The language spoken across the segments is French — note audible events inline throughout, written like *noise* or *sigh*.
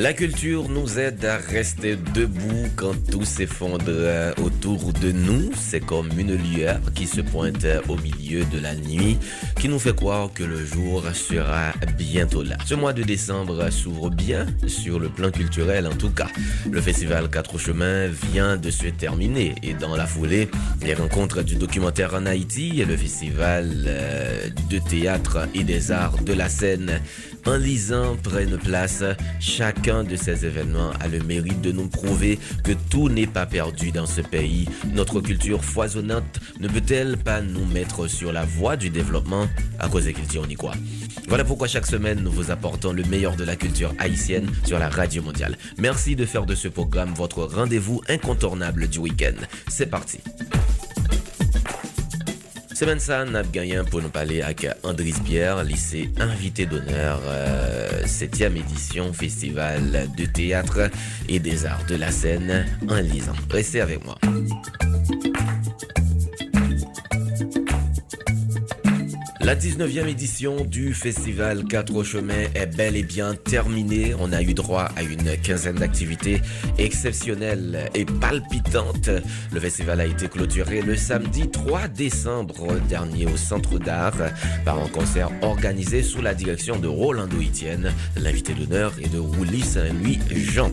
La culture nous aide à rester debout quand tout s'effondre euh, autour de nous. C'est comme une lueur qui se pointe au milieu de la nuit, qui nous fait croire que le jour sera bientôt là. Ce mois de décembre s'ouvre bien sur le plan culturel en tout cas. Le festival Quatre Chemins vient de se terminer et dans la foulée, les rencontres du documentaire en Haïti et le festival euh, de théâtre et des arts de la scène en lisant prennent place. Chacun de ces événements a le mérite de nous prouver que tout n'est pas perdu dans ce pays. Notre culture foisonnante ne peut-elle pas nous mettre sur la voie du développement? À cause des cultures on y. Voilà pourquoi chaque semaine nous vous apportons le meilleur de la culture haïtienne sur la radio mondiale. Merci de faire de ce programme votre rendez-vous incontournable du week-end. C'est parti. Semaine ça, n'a gagné pour nous parler avec Andris Pierre, lycée invité d'honneur, 7e édition Festival de théâtre et des arts de la scène en lisant. Restez avec moi. La 19e édition du festival Quatre Chemins est bel et bien terminée. On a eu droit à une quinzaine d'activités exceptionnelles et palpitantes. Le festival a été clôturé le samedi 3 décembre dernier au Centre d'Art par un concert organisé sous la direction de Rolando Etienne, l'invité d'honneur, et de Roulis Saint-Louis Jean.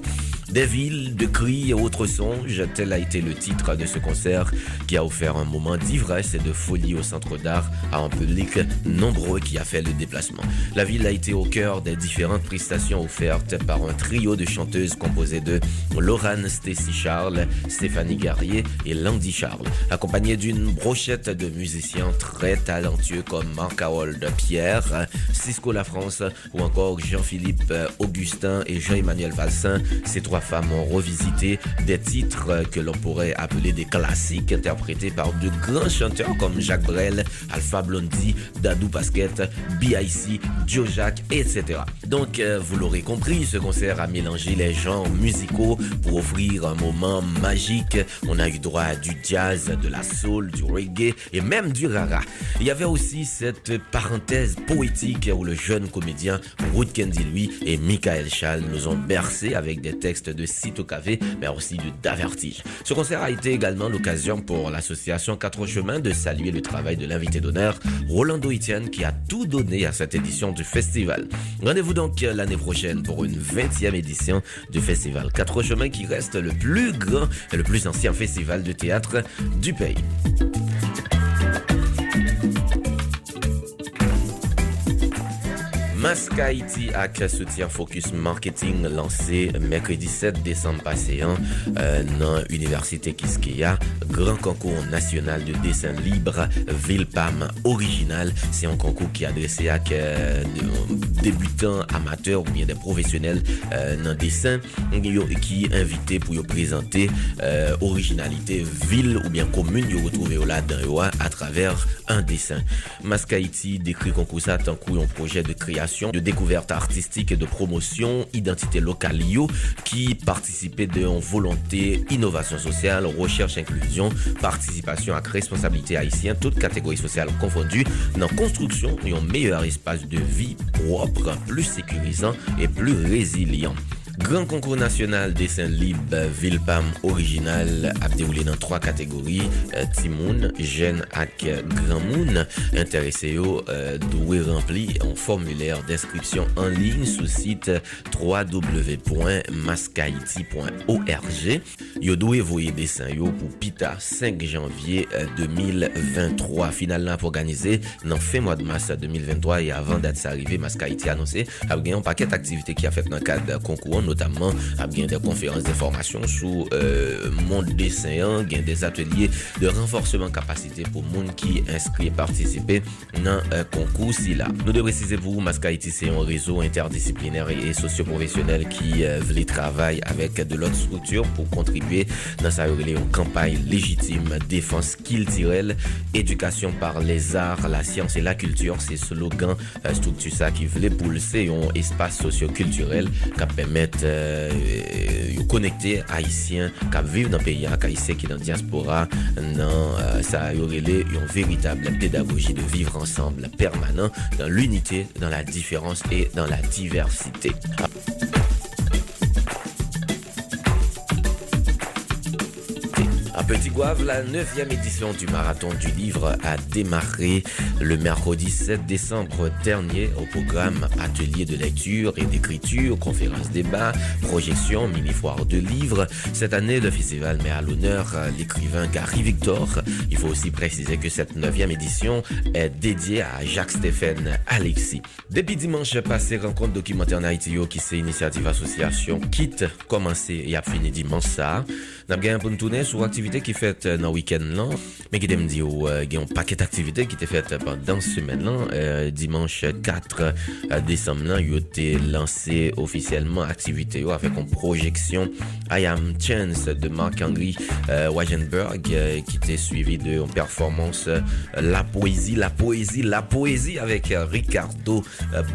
Des villes, de cris et autres songes, tel a été le titre de ce concert qui a offert un moment d'ivresse et de folie au centre d'art à un public nombreux qui a fait le déplacement. La ville a été au cœur des différentes prestations offertes par un trio de chanteuses composé de Laurane Stacy Charles, Stéphanie Garrier et Landy Charles, accompagné d'une brochette de musiciens très talentueux comme Marc Harold Pierre, Cisco La France ou encore Jean-Philippe Augustin et Jean-Emmanuel Valsin. Femmes ont revisité des titres que l'on pourrait appeler des classiques interprétés par de grands chanteurs comme Jacques Brel, Alpha Blondie, Dadou Basket, B.I.C., Joe Jack, etc. Donc, euh, vous l'aurez compris, ce concert a mélangé les genres musicaux pour offrir un moment magique. On a eu droit à du jazz, de la soul, du reggae et même du rara. Il y avait aussi cette parenthèse poétique où le jeune comédien Ruth Kendi, et Michael Schall nous ont bercé avec des textes de Cito Cavé, mais aussi de Davertige. Ce concert a été également l'occasion pour l'association Quatre Chemins de saluer le travail de l'invité d'honneur, Rolando Etienne, qui a tout donné à cette édition du festival. Rendez-vous donc l'année prochaine pour une 20e édition du festival Quatre Chemins qui reste le plus grand et le plus ancien festival de théâtre du pays. Mask Haïti ak soutien Focus Marketing lancé mercredi 7 décembre passé euh, nan Université Kiskeya Grand Concours National de Dessin Libre Vilpam Original. C'est un concours qui est adressé à euh, débutants amateurs ou bien des professionnels euh, nan dessin qui invité pour présenter euh, originalité ville ou bien commune y retrouver là dans à travers un dessin. Mask Haïti décrit concours ça tant qu'un projet de création de découverte artistique et de promotion identité locale yo qui participait de volonté innovation sociale, recherche inclusion, participation à responsabilité haïtienne, toutes catégories sociales confondues dans construction d'un meilleur espace de vie propre, plus sécurisant et plus résilient. Grand concours national dessin libre Vilpam original a déroulé dans trois catégories euh, Timoun, jeune ak grand moun. Intéressé au euh, doué rempli en formulaire d'inscription en ligne sous site www.mascaiti.org Yo doué voyer dessin yo pou Pita 5 janvier 2023 finalement organisé dans fin mois de mars 2023 et avant d'être arrivé Mascaiti annoncé a un paquet d'activités qui a fait dans le cadre concours notamment à bien des conférences d'information sous euh, monde dessin, gain des ateliers de renforcement capacité pour monde qui inscrit et participer dans un concours si là. Nous devons préciser vous, Haïti, c'est un réseau interdisciplinaire et socio-professionnel qui euh, veut travailler avec de l'autre structure pour contribuer dans sa campagne légitime défense culturelle, éducation par les arts, la science et la culture. C'est slogan euh, structure ça qui voulait pousser un espace socio-culturel qui permet euh, connecter haïtiens qui vivent dans le pays, haïtiens qui sont dans la diaspora, dans euh, ça une véritable pédagogie de vivre ensemble permanent dans l'unité, dans la différence et dans la diversité. Petit Gouave, la neuvième édition du marathon du livre a démarré le mercredi 7 décembre dernier au programme atelier de lecture et d'écriture, conférences débat, projection, mini-foire de livres. Cette année, le festival met à l'honneur l'écrivain Gary Victor. Il faut aussi préciser que cette neuvième édition est dédiée à Jacques-Stéphane Alexis. Depuis dimanche passé, rencontre documentaire Haïti qui c'est initiative association quitte commencé et a fini dimanche ça. N'a bien pour sur activité qui fait euh, dans le week-end là, mais qui me dit qu'il y a un paquet d'activités qui étaient faites pendant ce semaine là. Euh, dimanche 4 euh, décembre là, il a été lancé officiellement activité avec une projection I Am Chance de Marc-Henri Wagenberg qui était suivi de une performance La Poésie, La Poésie, La Poésie avec Ricardo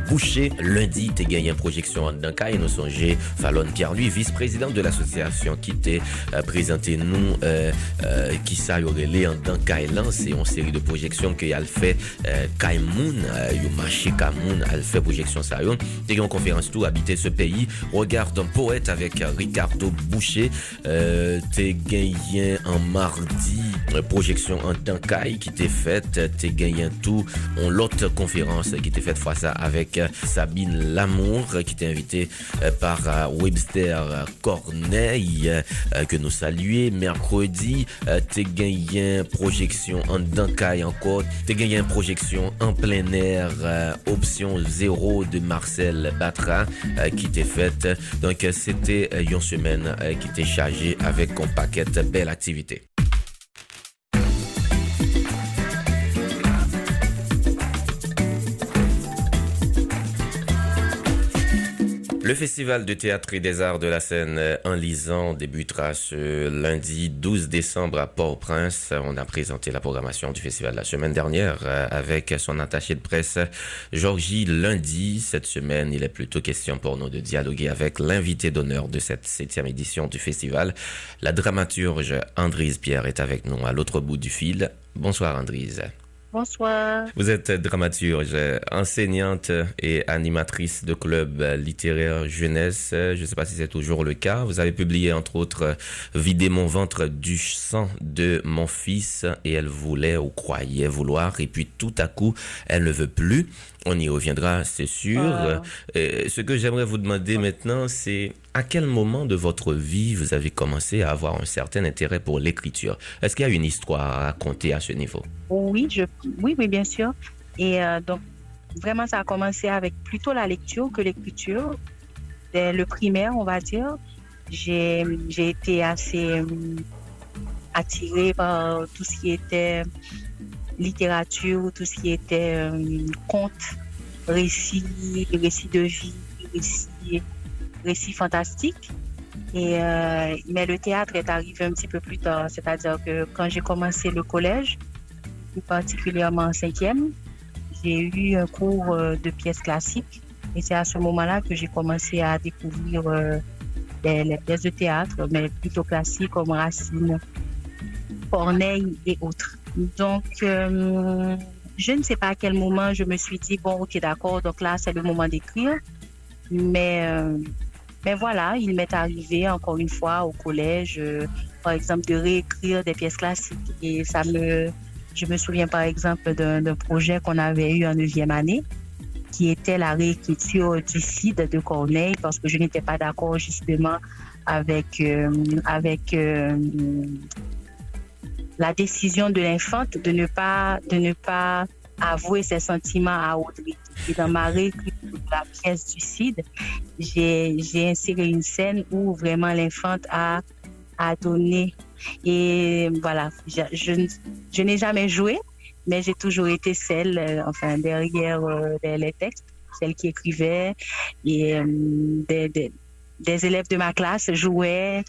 Boucher. Lundi, tu gagné une projection en Danka nous songez Fallon Pierre-Louis, vice-président de l'association qui était présenté nous euh, qui sa yo rele an dan Kailan c'est une série de projections que al fait euh, Kaimoun euh, marché Kaimoun al fait projection sa yo te gen conférence tout habiter ce pays. Regarde un poète avec Ricardo Boucher euh, te gagné en mardi. Projection en Dankai qui était faite te gagné tout. On l'autre conférence qui était faite fois ça avec Sabine Lamour qui était invité par Webster Corneille que nous saluons mercredi tu euh, te gagné projection en Dankai encore, tu gagné une projection en plein air, euh, option 0 de Marcel Batra euh, qui t'est faite. Donc c'était une semaine qui était chargée avec un paquet de belles Le Festival de théâtre et des arts de la scène en lisant débutera ce lundi 12 décembre à Port-au-Prince. On a présenté la programmation du festival la semaine dernière euh, avec son attaché de presse Georgie Lundi. Cette semaine, il est plutôt question pour nous de dialoguer avec l'invité d'honneur de cette septième édition du festival. La dramaturge Andrise Pierre est avec nous à l'autre bout du fil. Bonsoir Andrise. Bonsoir. Vous êtes dramaturge, enseignante et animatrice de club littéraire jeunesse. Je ne sais pas si c'est toujours le cas. Vous avez publié entre autres Vider mon ventre du sang de mon fils et elle voulait ou croyait vouloir et puis tout à coup elle ne veut plus. On y reviendra, c'est sûr. Ah. Euh, ce que j'aimerais vous demander maintenant, c'est à quel moment de votre vie vous avez commencé à avoir un certain intérêt pour l'écriture? Est-ce qu'il y a une histoire à raconter à ce niveau? Oui, je, oui, oui, bien sûr. Et euh, donc, vraiment, ça a commencé avec plutôt la lecture que l'écriture. Le primaire, on va dire, j'ai été assez euh, attirée par tout ce qui était littérature, tout ce qui était euh, conte, récits, récits de vie, récits, récits fantastiques. Et, euh, mais le théâtre est arrivé un petit peu plus tard, c'est-à-dire que quand j'ai commencé le collège, plus particulièrement en cinquième, j'ai eu un cours euh, de pièces classiques. Et c'est à ce moment-là que j'ai commencé à découvrir les, les, pièces de théâtre, mais plutôt classiques comme Racine, Corneille et autres. Donc, euh, je ne sais pas à quel moment je me suis dit, bon, ok, d'accord, donc là, c'est le moment d'écrire. Mais, euh, mais voilà, il m'est arrivé encore une fois au collège, euh, par exemple, de réécrire des pièces classiques. Et ça me, je me souviens par exemple d'un projet qu'on avait eu en neuvième année, qui était la réécriture du Cid de Corneille, parce que je n'étais pas d'accord justement avec, avec la décision de l'infante de ne pas, de ne pas avouer ses sentiments à Audrey. Et dans ma réécriture de la pièce du Cid, j'ai inséré une scène où vraiment l'infante a, donné. Et voilà, je, je, n'ai jamais joué, mais j'ai toujours été celle, euh, enfin, derrière euh, les textes, celle qui écrivait. Et euh, des, élèves de ma classe jouaient.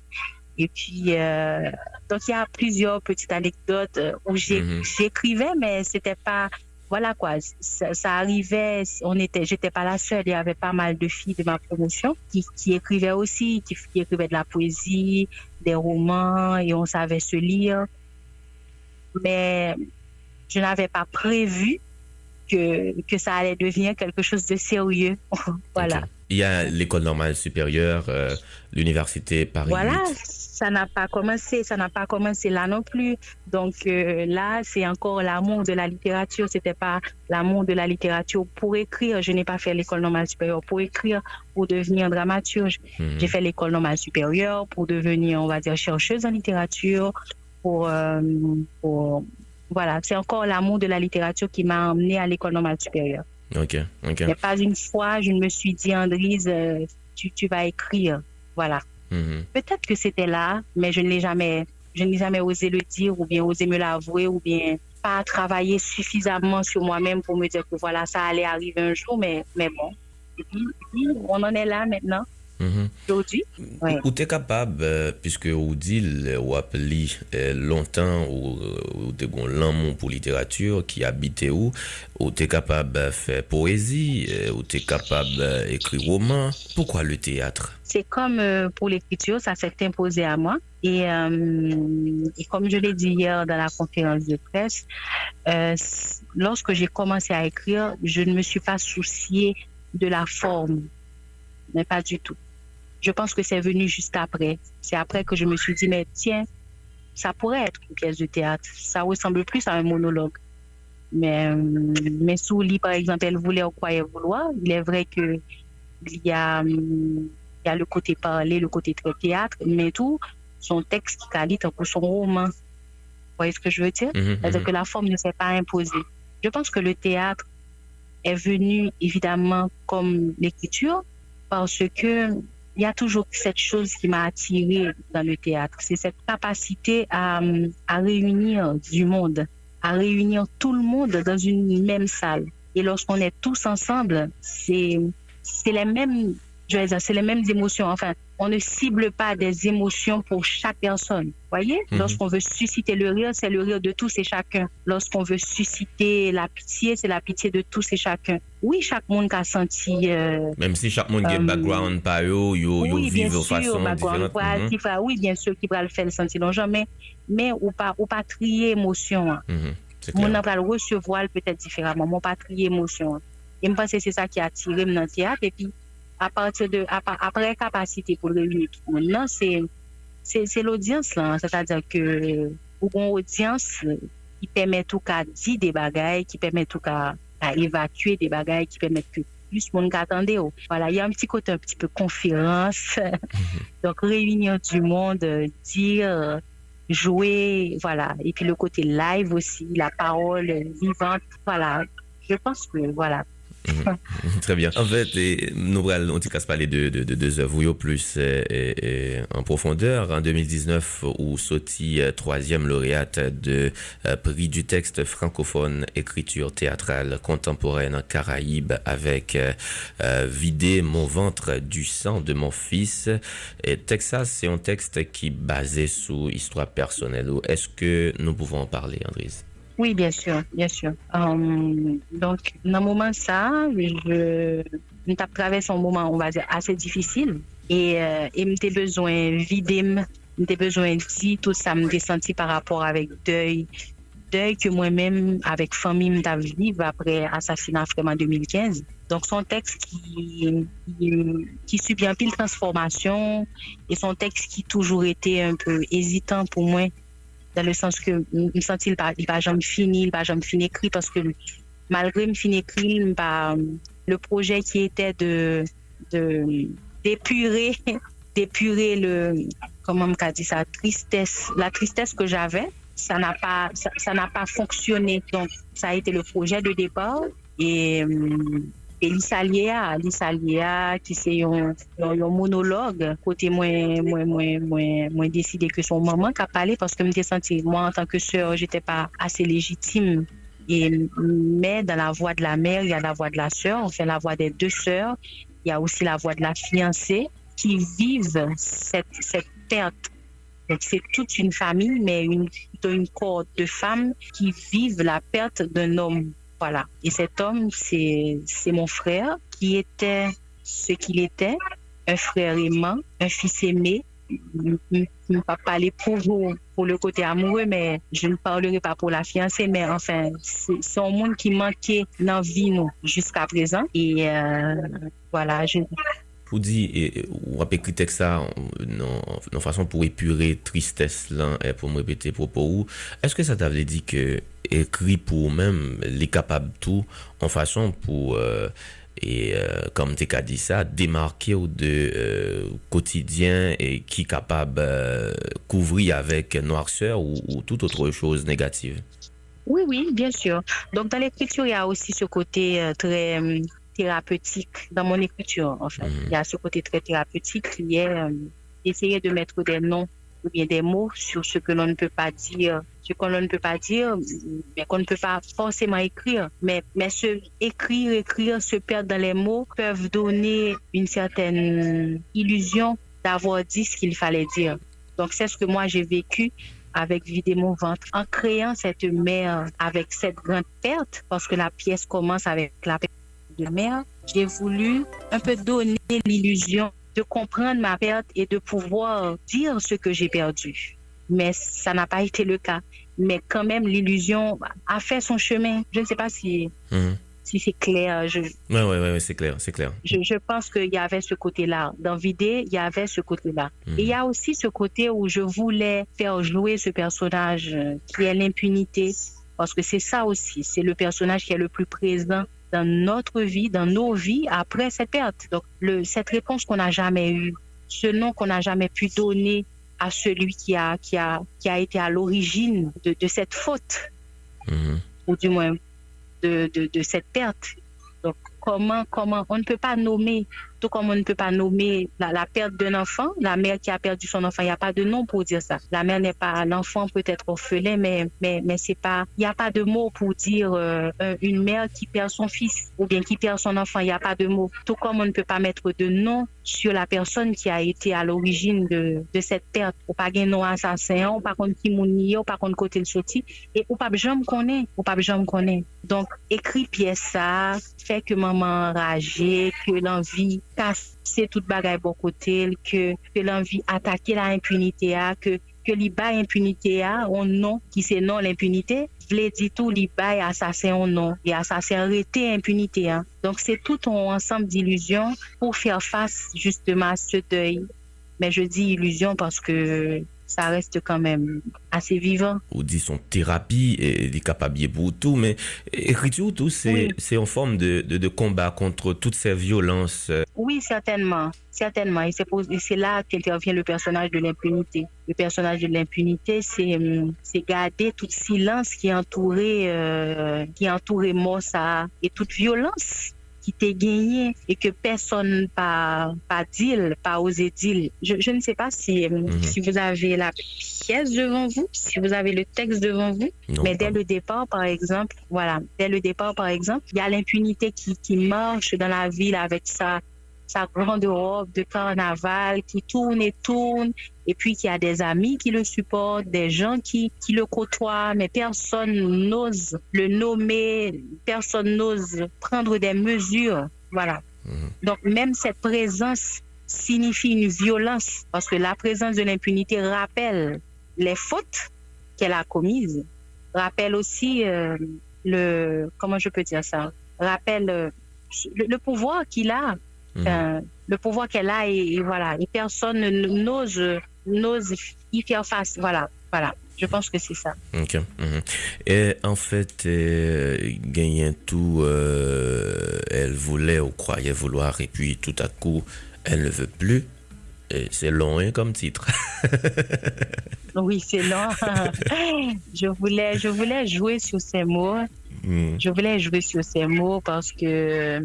Et puis, donc il y a plusieurs petites anecdotes où mhm. j'écrivais, mais c'était pas voilà quoi, ça, arrivait, on était, j'étais pas la seule, il y avait pas mal de filles de ma promotion qui, qui écrivaient aussi, qui, écrivaient de la poésie, des romans, et on savait se lire. Mais je n'avais pas prévu que, que ça allait devenir quelque chose de sérieux. *laughs* voilà. Il y a l'école normale supérieure, euh, l'université Paris. Voilà, ça n'a pas commencé, ça n'a pas commencé là non plus. Donc euh, là, c'est encore l'amour de la littérature. C'était pas l'amour de la littérature pour écrire. Je n'ai pas fait l'école normale supérieure pour écrire, pour devenir dramaturge. Mhm. J'ai fait l'école normale supérieure pour devenir, on va dire, chercheuse en littérature, pour, euh, pour voilà, c'est encore l'amour de la littérature qui m'a emmené à l'école normale supérieure. Ok, ok. Pas une fois, je me suis dit, Andrise, euh, tu, tu vas écrire. Voilà. Mhm. Peut-être que c'était là, mais je n'ai jamais osé le dire ou bien osé me l'avouer ou bien pas travailler suffisamment sur moi-même pour me dire que voilà, ça allait arriver un jour, mais, mais bon. on en est là maintenant. Mhm. Aujourd'hui? Ou tu es capable, euh, puisque ou dit ou appelé euh, longtemps ou, ou te l'amour pour littérature qui habitait où, ou tu es capable de faire poésie, euh, ou tu es capable d'écrire roman. Pourquoi le théâtre? C'est comme pour l'écriture, ça s'est imposé à moi. Et, et comme je l'ai dit hier dans la conférence de presse, lorsque j'ai commencé à écrire, je ne me suis pas soucié de la forme, mais pas du tout. Je pense que c'est venu juste après. C'est après que je me suis dit, mais tiens, ça pourrait être une pièce de théâtre. Ça ressemble plus à un monologue. Mais, euh, mais Souli, par exemple, elle voulait ou croyait vouloir. Il est vrai que il y a, il y a le côté parlé, le côté très théâtre, mais tout, son texte qui qualite pour son roman. Vous voyez ce que je veux dire? Mhm, C'est-à-dire mhm. que la forme ne s'est pas imposée. Je pense que le théâtre est venu évidemment comme l'écriture parce que il y a toujours cette chose qui m'a attirée dans le théâtre. C'est cette capacité à, à réunir du monde, à réunir tout le monde dans une même salle. Et lorsqu'on est tous ensemble, c'est les mêmes c'est les mêmes émotions. Enfin, on ne cible pas des émotions pour chaque personne. Voyez, mhm. lorsqu'on veut susciter le rire, c'est le rire de tous et chacun. Lorsqu'on veut susciter la pitié, c'est la pitié de tous et chacun. Oui, chak moun ka santi... Euh, Mem si chak moun gen um, background pa yo, yo, yo oui, vive ou fason diferent. Mm -hmm. Oui, bien sûr, ki pral fèl santi lonjan, men, men ou, pa, ou pa triye emosyon. Mm -hmm. Moun an pral recevoal peut-être diferaman, moun pa triye emosyon. E mpense se sa ki atire m nan teat, epi apre ap, kapasite pou reyouni tout moun nan, se l'audience lan, se ta dire ke ou kon audience ki pèmè tou ka di de bagay, ki pèmè tou ka... à évacuer des bagailles qui permettent que plus de monde attendait voilà il y a un petit côté un petit peu conférence. Donc réunir du monde dire jouer voilà. Et puis le côté live aussi la parole vivante voilà. Je pense que voilà. Très bien. En fait, nous on ne casse pas les deux, œuvres plus et, en profondeur. En 2019, où sorti euh, troisième lauréate de euh, prix du texte francophone écriture théâtrale contemporaine en Caraïbes avec euh, Vider mon ventre du sang de mon fils. Et Texas, c'est un texte qui est basé sur histoire personnelle. Est-ce que nous pouvons en parler, Andrise? Oui, bien sûr, bien sûr. Um, donc, dans moment ça, je, je traversé un moment, on va dire, assez difficile. Et, euh, et j'ai besoin de vider, j'ai besoin de tout ça, me senti par rapport avec deuil. Deuil que moi-même, avec famille, je vivre après assassinat vraiment 2015. Donc, son texte qui, qui, qui subit un pile transformation et son texte qui toujours été un peu hésitant pour moi dans le sens que je sens il va, il va jamais fini, il va jamais finir écrit parce que malgré me finir écrit, le projet qui était de d'épurer, *laughs* d'épurer le, comment on dit ça, tristesse, la tristesse que j'avais, ça n'a pas, ça n'a pas fonctionné. Donc, ça a été le projet de départ et, Et Lissalia, Lissalia, qui c'est un, monologue, côté moins, moins, moins, moins, moins décidé que son maman qui a parlé parce que me senti, moi, en tant que sœur, j'étais pas assez légitime. Et, mais dans la voix de la mère, il y a la voix de la sœur, enfin la voix des deux sœurs, il y a aussi la voix de la fiancée qui vivent cette, cette perte. c'est toute une famille, mais une, une cohorte de femmes qui vivent la perte d'un homme voilà. Et cet homme, c'est mon frère qui était ce qu'il était, un frère aimant, un fils aimé. Je ne peux pas parler pour vous, pour le côté amoureux, mais je ne parlerai pas pour la fiancée, mais enfin, c'est un monde qui manquait dans la vie, jusqu'à présent. Et euh, voilà, ou dit, ou après critiquer ça, non, façon pour épurer tristesse là, et pour me répéter propos, est-ce que ça t'avait dit que écrit pour même les capables tout en façon pour euh, et euh, comme tu as dit ça démarquer ou de euh, quotidien et qui capable couvrir avec noirceur ou, ou toute autre chose négative? Oui oui bien sûr. Donc dans l'écriture il y a aussi ce côté très thérapeutique dans mon écriture, en fait. Mm. Il y a ce côté très thérapeutique qui est euh, d'essayer de mettre des noms ou bien des mots sur ce que l'on ne peut pas dire, ce qu'on ne peut pas dire, mais qu'on ne peut pas forcément écrire. Mais, mais se écrire, écrire, se perdre dans les mots peuvent donner une certaine illusion d'avoir dit ce qu'il fallait dire. Donc c'est ce que moi j'ai vécu avec Vider mon ventre en créant cette mer avec cette grande perte parce que la pièce commence avec la perte de mère, j'ai voulu un peu donner l'illusion de comprendre ma perte et de pouvoir dire ce que j'ai perdu. Mais ça n'a pas été le cas. Mais quand même, l'illusion a fait son chemin. Je ne sais pas si, mhm. si c'est clair. Je, oui, ouais, ouais, c'est clair, c'est clair. Je, je pense qu'il y avait ce côté-là. Dans Vidé, il y avait ce côté-là. Mhm. Et il y a aussi ce côté où je voulais faire jouer ce personnage qui est l'impunité. Parce que c'est ça aussi, c'est le personnage qui est le plus présent dans notre vie, dans nos vies après cette perte. Donc, le, cette réponse qu'on n'a jamais eue, ce nom qu'on n'a jamais pu donner à celui qui a, qui a, qui a été à l'origine de, de, cette faute, mhm. ou du moins de, de, de cette perte. Donc, comment, comment, on ne peut pas nommer comme on ne peut pas nommer la, perte d'un enfant, la mère qui a perdu son enfant, il n'y a pas de nom pour dire ça. La mère n'est pas, l'enfant peut être orphelin, mais, mais, mais c'est pas, il n'y a pas de mot pour dire euh, une mère qui perd son fils ou bien qui perd son enfant, il n'y a pas de mot. Tout comme on ne peut pas mettre de nom sur la personne qui a été à l'origine de, cette perte. Ou pas un nom assassin, ou pas contre qui mouni, ou pas contre côté le sorti, et ou pas jamais connaît, ou pas jamais connaît. Donc, écrit pièce ça, fait que maman enragée, que l'envie kase tout bagay bon kote, ke, ke l'anvi atake la impunite a, ke, ke li bay impunite a, on non ki se non l'impunite, vle di tou li bay asasen on non, li asasen rete impunite a. Donk se tout an ansam d'iluzyon pou fèr fass justeman se dèy. Men je di iluzyon paske ça reste quand même assez vivant. Ou dit son thérapie et est capable pour tout, mais écriture tout, c'est c'est en forme de, de, combat contre toutes ces violences. Oui, certainement, certainement. Et c'est là qu'intervient le personnage de l'impunité. Le personnage de l'impunité, c'est c'est garder tout silence qui entourait euh, qui entourait Mossa et toute violence qui t'est gagné et que personne pas pas dit, pas osé dire. Je, je ne sais pas si, mhm. si vous avez la pièce devant vous, si vous avez le texte devant vous, mais dès le départ, par exemple, voilà, dès le départ, par exemple, il y a l'impunité qui, qui marche dans la ville avec sa sa grande robe de carnaval qui tourne et tourne, et puis qu'il y a des amis qui le supportent, des gens qui, qui le côtoient, mais personne n'ose le nommer, personne n'ose prendre des mesures. Voilà. Mhm. Donc même cette présence signifie une violence, parce que la présence de l'impunité rappelle les fautes qu'elle a commises, rappelle aussi euh, le, comment je peux dire ça, rappelle euh, le pouvoir qu'il a. Euh, le pouvoir qu'elle a et, voilà, et personne n'ose n'ose y faire face. Voilà, voilà. Je pense que c'est ça. Ok. Mhm. Et en fait, euh, gagnant tout, euh, elle voulait ou croyait vouloir, et puis tout à coup, elle ne veut plus. C'est long hein, comme titre. *laughs* oui, c'est long. *laughs* je voulais, je voulais jouer sur ces mots Mm. Je voulais jouer sur ces mots parce que euh,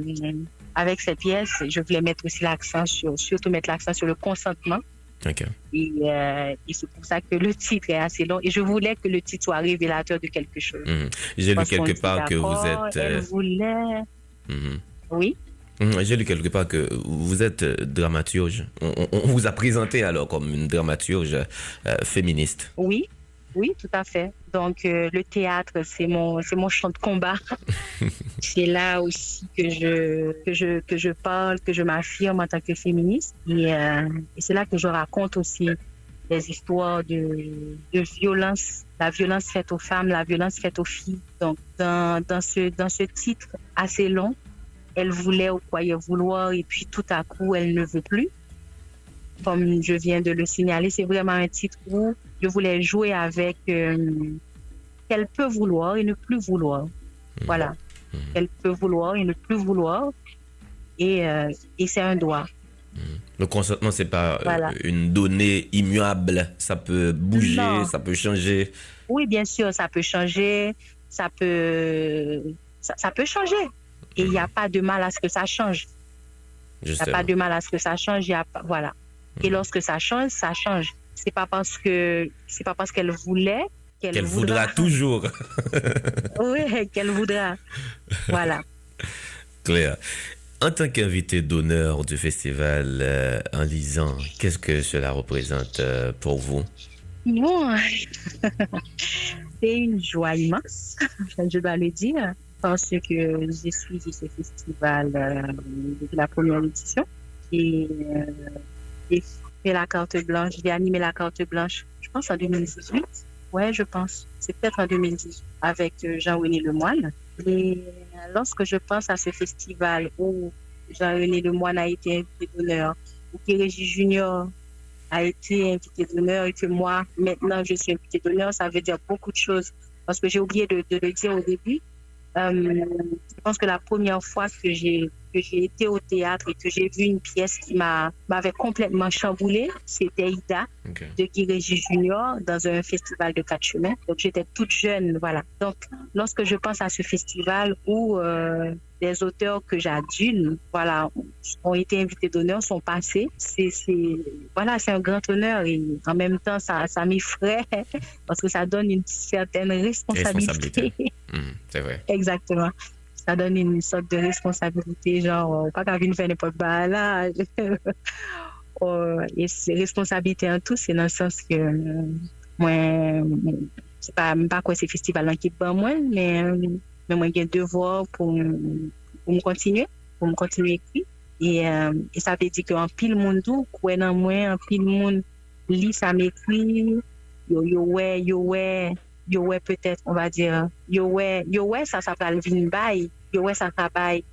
avec cette pièce, je voulais mettre aussi l'accent sur, surtout mettre l'accent sur le consentement. Et, euh, et c'est pour ça que le titre est assez long. Et je voulais que le titre soit révélateur de quelque chose. J'ai lu quelque part que vous êtes. Elle voulait. Mhm. Oui. J'ai lu quelque part que vous êtes dramaturge. On, on- on vous a présenté alors comme une dramaturge euh, féministe. Oui, oui, tout à fait. Donc euh, le théâtre, c'est mon, c'est mon champ de combat. *laughs* c'est là aussi que je, que je, que je parle, que je m'affirme en tant que féministe. Et, euh, et c'est là que je raconte aussi des histoires de, de violence, la violence faite aux femmes, la violence faite aux filles. Donc dans, dans ce, dans ce titre assez long, elle voulait ou croyait vouloir et puis tout à coup elle ne veut plus. Comme je viens de le signaler, c'est vraiment un titre où je voulais jouer avec euh, qu'elle peut vouloir et ne plus vouloir. Voilà. Mhm. Elle peut vouloir et ne plus vouloir. Et, euh, et c'est un droit. Le consentement, c'est pas euh, Voilà. une donnée immuable. Ça peut bouger, Non. ça peut changer. Oui, bien sûr, ça peut changer, ça peut, ça, ça peut changer. Et il n'y a pas de mal à ce que ça change. Il n'y a pas de mal à ce que ça change. Y a pas, voilà. Et lorsque ça change, ça change. C'est pas parce que c'est pas parce qu'elle voulait qu'elle voudra toujours. *laughs* Oui, qu'elle voudra. Voilà. Claire. En tant qu'invité d'honneur du festival euh, en lisant, qu'est-ce que cela représente euh, pour vous? Bon, *laughs* c'est une joie immense, *laughs* je dois le dire, parce que j'ai suivi ce festival euh, depuis la première édition. Et euh, j'ai la carte blanche, j'ai animé la carte blanche, je pense en 2018. Ouais, je pense. C'est peut-être en 2018 avec euh, Jean-René Lemoine. Et euh, lorsque je pense à ce festival où Jean-René Lemoine a été invité d'honneur, où Kéréji Junior a été invité d'honneur et que moi, maintenant, je suis invité d'honneur, ça veut dire beaucoup de choses. Parce que j'ai oublié de le dire au début. Euh, je pense que la première fois que j'ai que j'ai été au théâtre et que j'ai vu une pièce qui m'a m'avait complètement chamboulée, c'était Ida de Guy Régis Junior dans un festival de quatre chemins. Donc j'étais toute jeune, voilà. Donc lorsque je pense à ce festival où euh, des auteurs que j'adule, voilà, ont été invités d'honneur, sont passés, c'est voilà, c'est un grand honneur et en même temps ça ça m'effraie *laughs* parce que ça donne une certaine responsabilité. Responsabilité. *laughs* Mhm, c'est vrai. Exactement. Ça donne une sorte de responsabilité, genre, euh, pas qu'à venir faire n'importe quoi là. Euh, *laughs* et c'est responsabilité en tout, c'est dans le sens que euh, moi, c'est pas, pas quoi c'est festival qui moi, mais, euh, men mwen gen devor pou m kontinye, pou m kontinye ekri. E euh, sa te di ki an pil moun tou, kwen nan mwen an pil moun li sa m ekri, yo yo we, yo we, yo we petet, on va dire, yo we, yo we sa sa pral vin bay, yo we sa ka bay,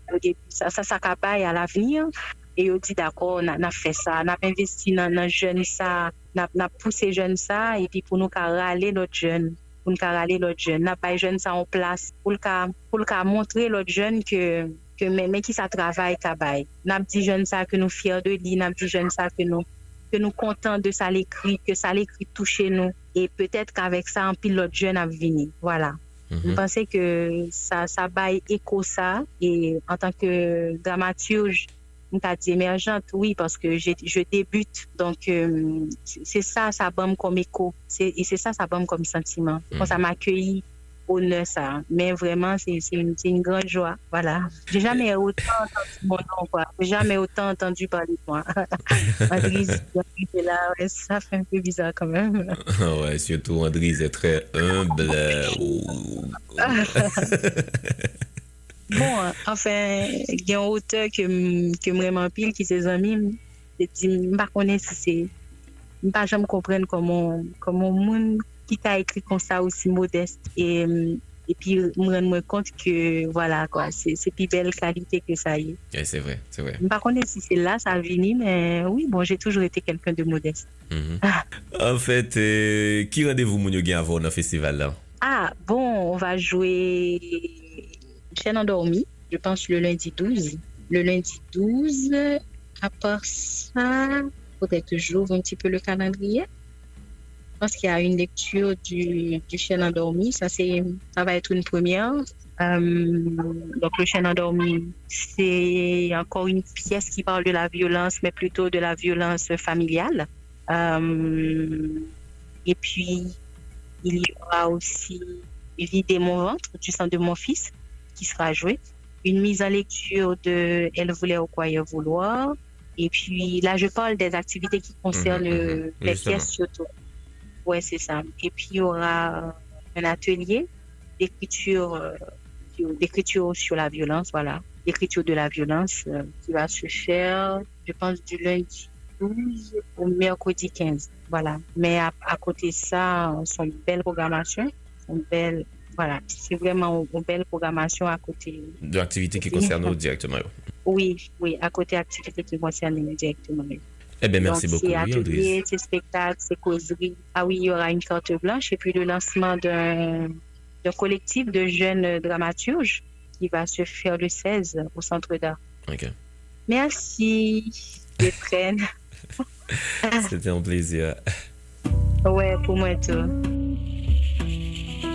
sa sa ka bay al avenir, e yo di dako, na, na fe sa, na investi nan, nan jen sa, na, na pousse jen sa, e pi pou nou ka rale lot jen. Pour nous, râler l'autre jeune, on a pas jeune ça en place, pour le cas, pour le cas montrer l'autre jeune que, que mais qui ça travaille, qu'à bail. On a dit jeune ça que nous fiers de lui, on a dit jeune ça que nous, que nous contents de ça l'écrit, que ça l'écrit toucher nous. Et peut-être qu'avec ça, un pilote jeune a venir. Voilà. Je Mhm. pensais que ça, ça baille écho ça. Et en tant que dramaturge, dit émergente, oui, parce que je, je débute. Donc, euh, c'est ça, ça bombe comme écho. Et c'est ça, ça bombe comme sentiment. Quand ça m'accueillit, honneur ça. Mais vraiment, c'est une, une grande joie. Voilà. J'ai jamais autant entendu mon nom, quoi. J'ai jamais autant entendu parler de moi. *laughs* Est là, ouais, ça fait un peu bizarre quand même. *laughs* ouais, surtout André est très humble. *laughs* Bon, enfin, il y a un auteur que, que vraiment pile, qui ses amis, je dis, je ne connais si c'est. Je ne pas jamais comprendre comment, comment monde qui t'a écrit comme ça aussi modeste. Et, euh, et puis, me rendre compte que, voilà, quoi, c'est c'est plus belle qualité que ça y est. C'est vrai, c'est vrai. Je ne connais si c'est là, ça a venu, mais oui, bon, j'ai toujours été quelqu'un de modeste. Mhm. *laughs* En fait, euh, qui rendez-vous mon avant dans le festival là Ah, bon, on va jouer Chaîne endormie, je pense le lundi 12. Le lundi 12, à part ça, faudrait que j'ouvre un petit peu le calendrier. Je pense qu'il y a une lecture du, du Chaîne endormi. Ça, c'est, ça va être une première. donc le chien endormi, c'est encore une pièce qui parle de la violence, mais plutôt de la violence familiale. et puis, il y aura aussi Vider mon ventre du sang de mon fils qui sera joué. Une mise en lecture de Elle voulait au quoi vouloir. Et puis là, je parle des activités qui concernent mhm, mhm. les pièces surtout. Ouais, c'est ça. Et puis il y aura un atelier d'écriture, euh, d'écriture sur la violence, voilà, d'écriture de la violence euh, qui va se faire, je pense, du lundi 12 au mercredi 15. Voilà. Mais à, côté de ça, une belle programmation une belle, voilà, c'est vraiment une belle programmation à côté. De l'activité qui concerne nous directement. Oui, oui, à côté activité qui concerne nous directement. Eh bien, merci beaucoup. C'est atelier, c'est spectacle, c'est causerie. Ah oui, il y aura une carte blanche et puis le lancement d'un collectif de jeunes dramaturges qui va se faire le 16 au Centre d'art. OK. Merci, Stéphane. *laughs* C'était un plaisir. Ouais, pour moi tout.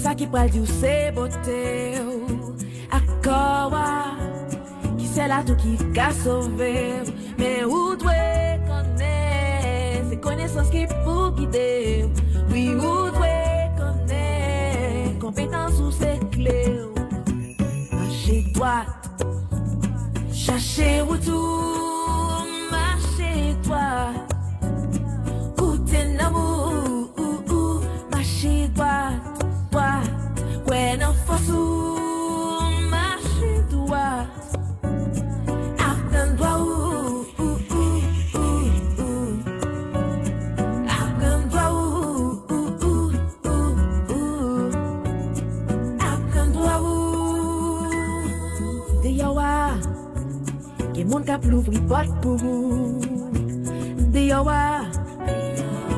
Diyawa, Sa ki pral di ou. Se bote ou Akowa Ki se la tou ki ka sove ou. Me ou dwe kone Se konesans ki pou gide ou. Oui kone Kompetans ou se kle ou. Mache doat Chache ou tou moun kap louvri pot pou De yawa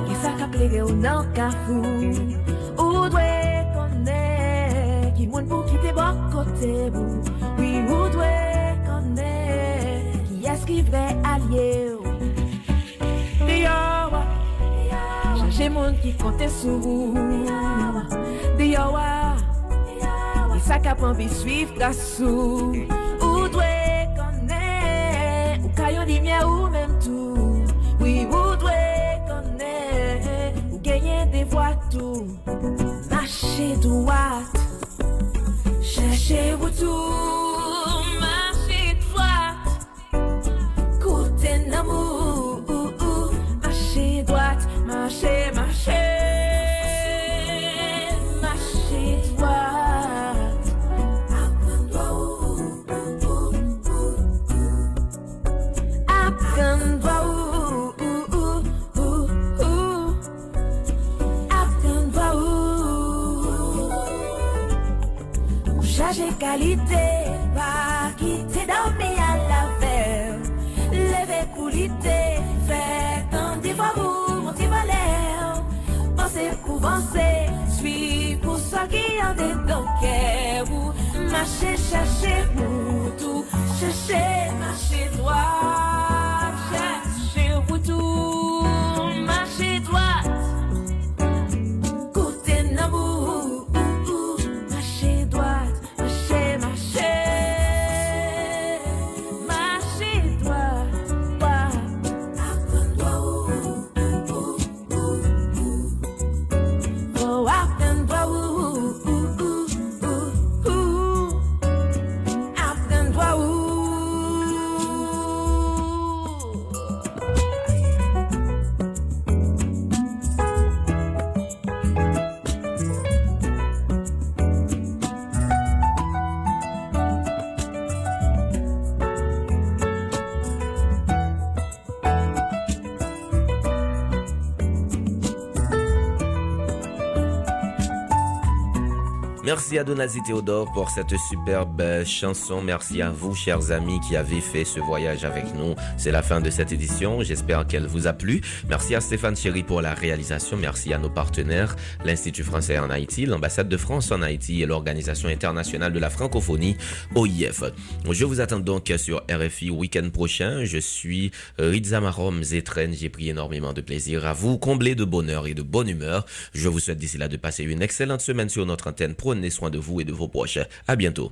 Ke sa kap lege ou nan kafou Ou dwe Moun pou ki te bon kote bou Oui ou dwe kone Ki eski vre alye ou Diyawa Chanje moun ki sou Diyawa Ki sa kapan vi suiv kasou Ou Mache douat qualité, pas quitter dormir à la veille. Lever coulité, faire tant des fois vous montez valeur. Pensez pour avancer, suis pour ça qui en dedans vous. Marchez, cherchez pour tout, cherchez, marchez droit, cherchez Merci à Donazi Théodore pour cette superbe chanson. Merci à vous, chers amis, qui avez fait ce voyage avec nous. C'est la fin de cette édition. J'espère qu'elle vous a plu. Merci à Stéphane Chéry pour la réalisation. Merci à nos partenaires, l'Institut français en Haïti, l'ambassade de France en Haïti et l'Organisation internationale de la francophonie, OIF. Je vous attends donc sur RFI week-end prochain. Je suis Rizza Marom Zetren. J'ai pris énormément de plaisir à vous combler de bonheur et de bonne humeur. Je vous souhaite d'ici là de passer une excellente semaine sur notre antenne. Prenez soin de vous et de vos proches. À bientôt.